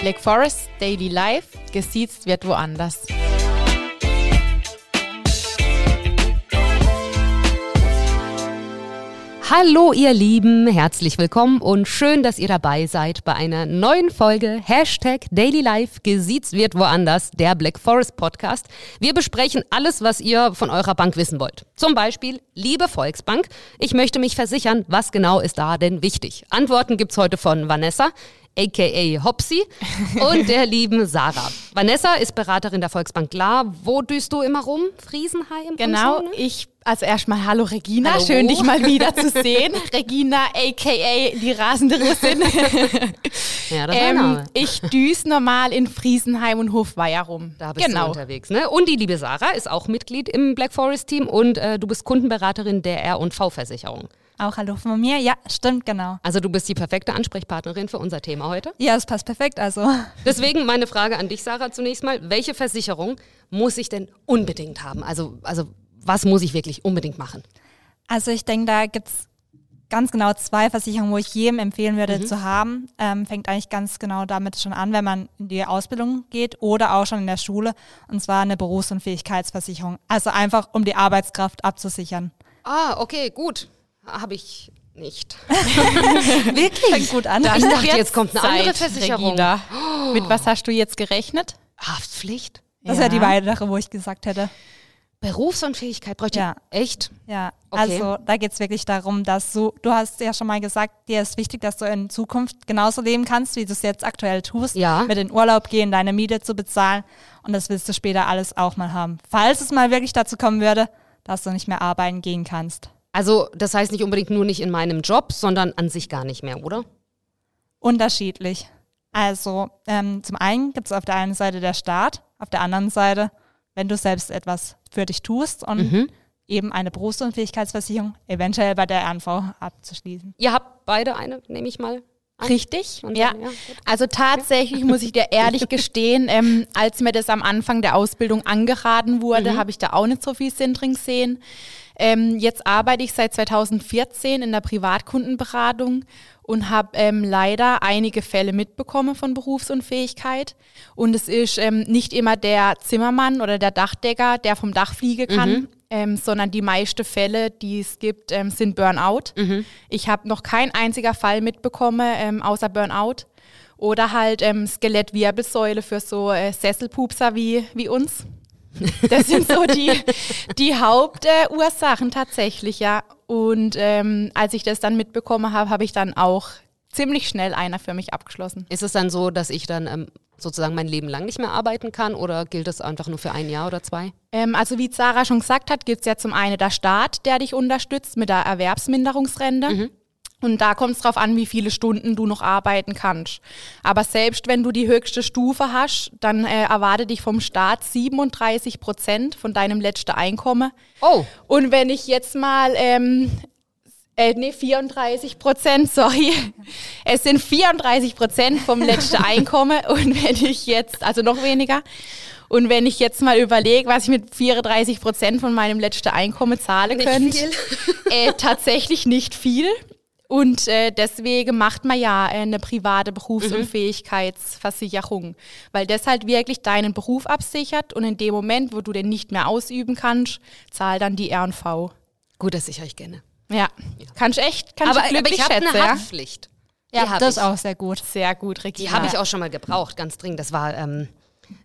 Black Forest Daily Life, gesiezt wird woanders. Hallo ihr Lieben, herzlich willkommen und schön, dass ihr dabei seid bei einer neuen Folge Hashtag Daily Life gesiezt wird woanders, der Black Forest Podcast. Wir besprechen alles, was ihr von eurer Bank wissen wollt. Zum Beispiel, liebe Volksbank, ich möchte mich versichern, was genau ist da denn wichtig? Antworten gibt's heute von Vanessa aka Hopsi, und der lieben Sarah. Vanessa ist Beraterin der Volksbank Klar. Wo düst du immer rum? Friesenheim? Genau, so, ne? ich, also erstmal Hallo Regina, Hallo. schön dich mal wieder zu sehen. Regina, aka die rasende Russin. Ja, das ähm, Name. ich düse normal in Friesenheim und Hofweier rum. Da bist du genau. unterwegs. Ne? Und die liebe Sarah ist auch Mitglied im Black Forest Team und äh, du bist Kundenberaterin der R&V-Versicherung. Auch hallo von mir. Ja, stimmt, genau. Also du bist die perfekte Ansprechpartnerin für unser Thema heute. Ja, es passt perfekt. Also, Deswegen meine Frage an dich, Sarah, zunächst mal. Welche Versicherung muss ich denn unbedingt haben? Also, also was muss ich wirklich unbedingt machen? also ich denke, da gibt's ganz genau zwei Versicherungen, wo ich jedem empfehlen würde zu haben. Ähm, fängt eigentlich ganz genau damit schon an, wenn man in die Ausbildung geht oder auch schon in der Schule. Und zwar eine Berufsunfähigkeitsversicherung. Also einfach, um die Arbeitskraft abzusichern. Ah, okay, gut. Habe ich nicht. Wirklich? Fängt gut an. Dann Ich dachte, wird's jetzt kommt eine andere Zeit, Versicherung. Regina. Mit was hast du jetzt gerechnet? Haftpflicht? Das wäre die weitere, wo ich gesagt hätte. Berufsunfähigkeit bräuchte Ja. ich echt? Ja, Okay. also da geht's wirklich darum, dass du, du hast ja schon mal gesagt, dir ist wichtig, dass du in Zukunft genauso leben kannst, wie du es jetzt aktuell tust. Ja. Mit in Urlaub gehen, deine Miete zu bezahlen. Und das willst du später alles auch mal haben. Falls es mal wirklich dazu kommen würde, dass du nicht mehr arbeiten gehen kannst. Also, das heißt nicht unbedingt nur nicht in meinem Job, sondern an sich gar nicht mehr, oder? Unterschiedlich. Also ähm, zum einen gibt's auf der einen Seite der Staat, auf der anderen Seite, wenn du selbst etwas für dich tust und Mhm. eben eine Berufsunfähigkeitsversicherung eventuell bei der RNV abzuschließen. Ihr habt beide eine, nehme ich mal. an. Richtig, Und ja. dann, ja, gut. Also tatsächlich muss ich dir ehrlich gestehen, ähm, als mir das am Anfang der Ausbildung angeraten wurde, habe ich da auch nicht so viel Sinn drin gesehen. Ähm, jetzt arbeite ich seit 2014 in der Privatkundenberatung und habe ähm, leider einige Fälle mitbekommen von Berufsunfähigkeit. Und es ist ähm, nicht immer der Zimmermann oder der Dachdecker, der vom Dach fliegen kann, ähm, sondern die meisten Fälle, die es gibt, ähm, sind Burnout. Ich habe noch kein einziger Fall mitbekommen, ähm, außer Burnout. Oder halt ähm, Skelettwirbelsäule für so äh, Sesselpupser wie, wie uns. Das sind so die, die Hauptursachen tatsächlich, ja. Und ähm, als ich das dann mitbekommen habe, habe ich dann auch ziemlich schnell einer für mich abgeschlossen. Ist es dann so, dass ich dann ähm, sozusagen mein Leben lang nicht mehr arbeiten kann oder gilt das einfach nur für ein Jahr oder zwei? Ähm, also wie Sarah schon gesagt hat, gibt es ja zum einen der Staat, der dich unterstützt mit der Erwerbsminderungsrente. Und da kommt es drauf an, wie viele Stunden du noch arbeiten kannst. Aber selbst wenn du die höchste Stufe hast, dann äh, erwartet dich vom Staat 37 Prozent von deinem letzten Einkommen. Oh, Und wenn ich jetzt mal, ähm, äh, nee, 34 Prozent, sorry. Es sind 34 Prozent vom letzten Einkommen. Und wenn ich jetzt, also noch weniger. Und wenn ich jetzt mal überlege, was ich mit 34 Prozent von meinem letzten Einkommen zahle könnte, äh, tatsächlich nicht viel. Und äh, deswegen macht man ja äh, eine private Berufsunfähigkeitsversicherung, weil das halt wirklich deinen Beruf absichert und in dem Moment, wo du den nicht mehr ausüben kannst, zahlt dann die R&V. gut, dass ich euch kenne. Ja, kannst echt, kannst Aber, du aber glücklich ich habe eine ja? Haftpflicht. Ja, hab das ich. ist auch sehr gut. Sehr gut, Regina. Die habe ich auch schon mal gebraucht, ganz dringend. Das war, ähm,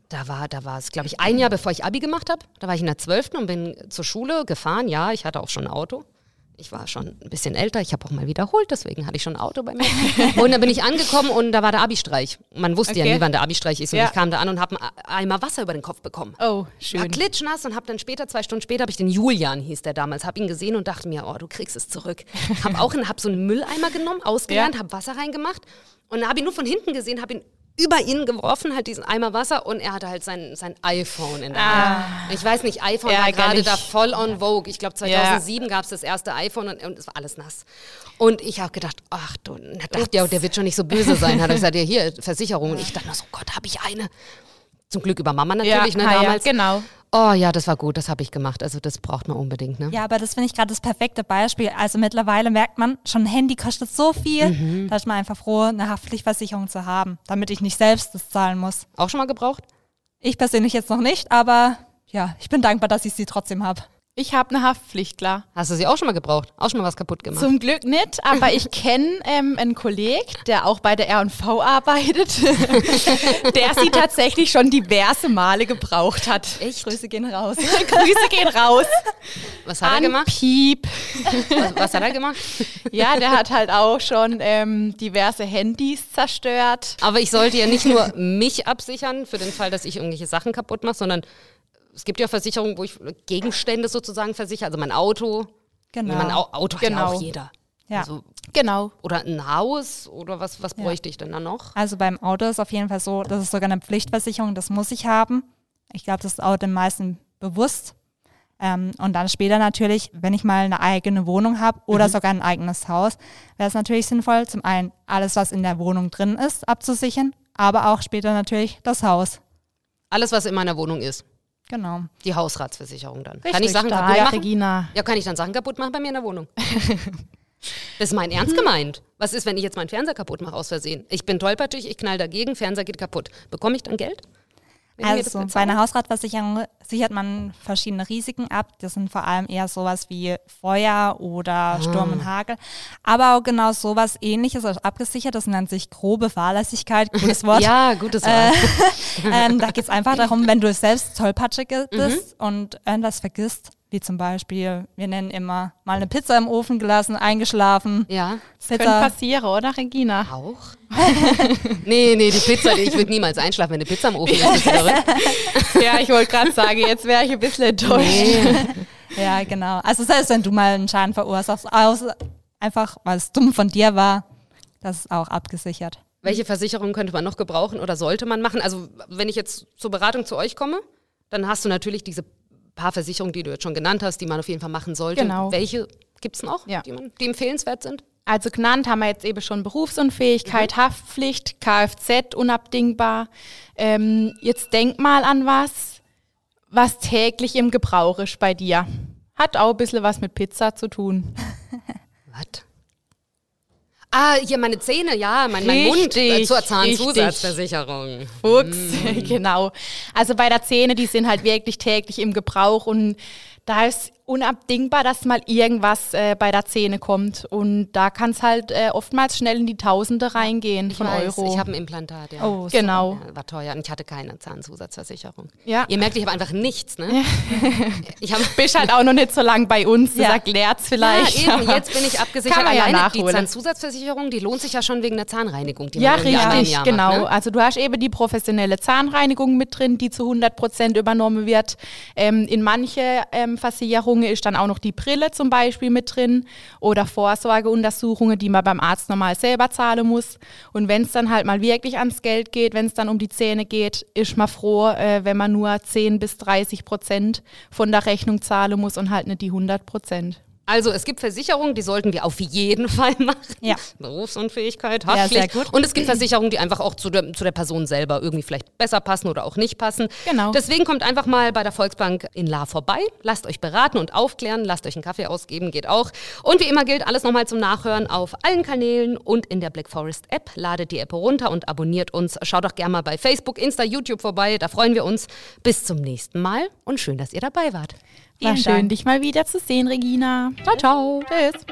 da war, da war es, glaube ich, ein Jahr bevor ich Abi gemacht habe. Da war ich in der 12. und bin zur Schule gefahren. Ja, ich hatte auch schon ein Auto. Ich war schon ein bisschen älter, ich habe auch mal wiederholt, deswegen hatte ich schon ein Auto bei mir. und dann bin ich angekommen und da war der Abi-Streich. Man wusste ja Okay. nie, wann der Abi-Streich ist. Und Ja. ich kam da an und habe einen Eimer Wasser über den Kopf bekommen. Oh, War schön. klitschnass und habe dann später, zwei Stunden später, habe ich den Julian, hieß der damals, habe ihn gesehen und dachte mir, oh, du kriegst es zurück. Habe auch einen, hab so einen Mülleimer genommen, ausgelernt, Ja. habe Wasser reingemacht und habe ihn nur von hinten gesehen, habe ihn über ihn geworfen, halt diesen Eimer Wasser und er hatte halt sein, sein iPhone in der Hand. Ich weiß nicht, iPhone war gerade da voll on vogue. Ich glaube 2007 gab es das erste iPhone und, und es war alles nass. Und ich habe gedacht, ach du, dachte ja, der wird schon nicht so böse sein. Hat er gesagt, ja hier, Versicherung. Und ich dachte nur so, Gott, habe ich eine. Zum Glück über Mama natürlich, ja, ne, ah, damals. Ja, genau. Oh ja, das war gut, das habe ich gemacht. Also das braucht man unbedingt, ne? Ja, aber das finde ich gerade das perfekte Beispiel. Also mittlerweile merkt man, schon ein Handy kostet so viel, Mhm. da ist man einfach froh, eine Haftpflichtversicherung zu haben, damit ich nicht selbst das zahlen muss. Auch schon mal gebraucht? Ich persönlich jetzt noch nicht, aber ja, ich bin dankbar, dass ich sie trotzdem habe. Ich habe eine Haftpflicht, klar. Hast du sie auch schon mal gebraucht? Auch schon mal was kaputt gemacht? Zum Glück nicht, aber ich kenne ähm, einen Kollegen, der auch bei der R&V arbeitet, der sie tatsächlich schon diverse Male gebraucht hat. Echt? Grüße gehen raus. Grüße gehen raus Was hat er an gemacht? Piep. Was, was hat er gemacht? Ja, der hat halt auch schon ähm, diverse Handys zerstört. Aber ich sollte ja nicht nur mich absichern für den Fall, dass ich irgendwelche Sachen kaputt mache, sondern es gibt ja Versicherungen, wo ich Gegenstände sozusagen versichere, also mein Auto. Genau. Mein Au Auto hat ja Genau. auch jeder. Ja. Also, Genau. oder ein Haus oder was, was bräuchte ich denn da noch? Also beim Auto ist auf jeden Fall so, das ist sogar eine Pflichtversicherung, das muss ich haben. Ich glaube, das ist auch den meisten bewusst. Ähm, und dann später natürlich, wenn ich mal eine eigene Wohnung habe oder sogar ein eigenes Haus, wäre es natürlich sinnvoll, zum einen alles, was in der Wohnung drin ist, abzusichern, aber auch später natürlich das Haus. Alles, was in meiner Wohnung ist. Genau. Die Hausratsversicherung dann. kann Richtig ich Sachen stark, kaputt machen? Regina. Ja, kann ich dann Sachen kaputt machen bei mir in der Wohnung? Das ist mein Ernst gemeint. Was ist, wenn ich jetzt meinen Fernseher kaputt mache aus Versehen? Ich bin tollpatschig, ich knall dagegen, Fernseher geht kaputt. Bekomme ich dann Geld? Also bei einer Hausratversicherung sichert man verschiedene Risiken ab. Das sind vor allem eher sowas wie Feuer oder Sturm und Hagel. Aber auch genau sowas ähnliches ist abgesichert. Das nennt sich grobe Fahrlässigkeit. Gutes Wort. Ja, gutes Wort. ähm, da geht es einfach darum, wenn du selbst tollpatschig Mhm. bist und irgendwas vergisst, wie zum Beispiel, wir nennen immer mal eine Pizza im Ofen gelassen, eingeschlafen. ja. Könnte Pizza. passieren, oder Regina? Auch? nee, nee, die Pizza, die- ich würde niemals einschlafen, wenn eine Pizza im Ofen ist. Ja, ich wollte gerade sagen, jetzt wäre ich ein bisschen enttäuscht. Ja, genau. Also selbst wenn du mal einen Schaden verursachst, aus, einfach weil es dumm von dir war, das ist auch abgesichert. Welche Versicherungen könnte man noch gebrauchen oder sollte man machen? Also, wenn ich jetzt zur Beratung zu euch komme, dann hast du natürlich diese paar Versicherungen, die du jetzt schon genannt hast, die man auf jeden Fall machen sollte. Genau. Welche gibt es noch, Ja. die, man, die empfehlenswert sind? Also genannt haben wir jetzt eben schon Berufsunfähigkeit, Haftpflicht, Kfz unabdingbar. Ähm, jetzt denk mal an was, was täglich im Gebrauch ist bei dir. Hat auch ein bisschen was mit Pizza zu tun. Was? Ah, hier meine Zähne, ja, mein, mein Mund äh, Richtig, zur Zahnzusatzversicherung. Fuchs, genau. Also bei der Zähne, die sind halt wirklich täglich im Gebrauch und da ist unabdingbar, dass mal irgendwas äh, bei der Zähne kommt. Und da kann es halt äh, oftmals schnell in die Tausende reingehen Ich von weiß, Euro. ich habe ein Implantat, ja. Oh, genau. Ja, war teuer und ich hatte keine Zahnzusatzversicherung. Ja. Ihr merkt, ich habe einfach nichts, ne? Ich habe bist halt auch noch nicht so lang bei uns, das Ja. erklärt's vielleicht. Ja, eben, jetzt bin ich abgesichert. Kann man ja Alleine die nachholen. Zahnzusatzversicherung, die lohnt sich ja schon wegen der Zahnreinigung, die Ja, richtig, genau. Macht, ne? Also du hast eben die professionelle Zahnreinigung mit drin, die zu 100 Prozent übernommen wird. Ähm, in manche ähm, Versicherungen ist dann auch noch die Brille zum Beispiel mit drin oder Vorsorgeuntersuchungen, die man beim Arzt normal selber zahlen muss. Und wenn es dann halt mal wirklich ans Geld geht, wenn es dann um die Zähne geht, ist man froh, äh, wenn man nur 10 bis 30 Prozent von der Rechnung zahlen muss und halt nicht die 100 Prozent. Also es gibt Versicherungen, die sollten wir auf jeden Fall machen. Ja. Berufsunfähigkeit, Ja, Haftpflicht. gut. Und es gibt Versicherungen, die einfach auch zu der, zu der Person selber irgendwie vielleicht besser passen oder auch nicht passen. Genau. Deswegen kommt einfach mal bei der Volksbank in La vorbei. Lasst euch beraten und aufklären. Lasst euch einen Kaffee ausgeben, geht auch. Und wie immer gilt alles nochmal zum Nachhören auf allen Kanälen und in der Black Forest App. Ladet die App runter und abonniert uns. Schaut doch gerne mal bei Facebook, Insta, YouTube vorbei. Da freuen wir uns. Bis zum nächsten Mal und schön, dass ihr dabei wart. War schön, dich mal wieder zu sehen, Regina. Ciao, ciao. Tschüss.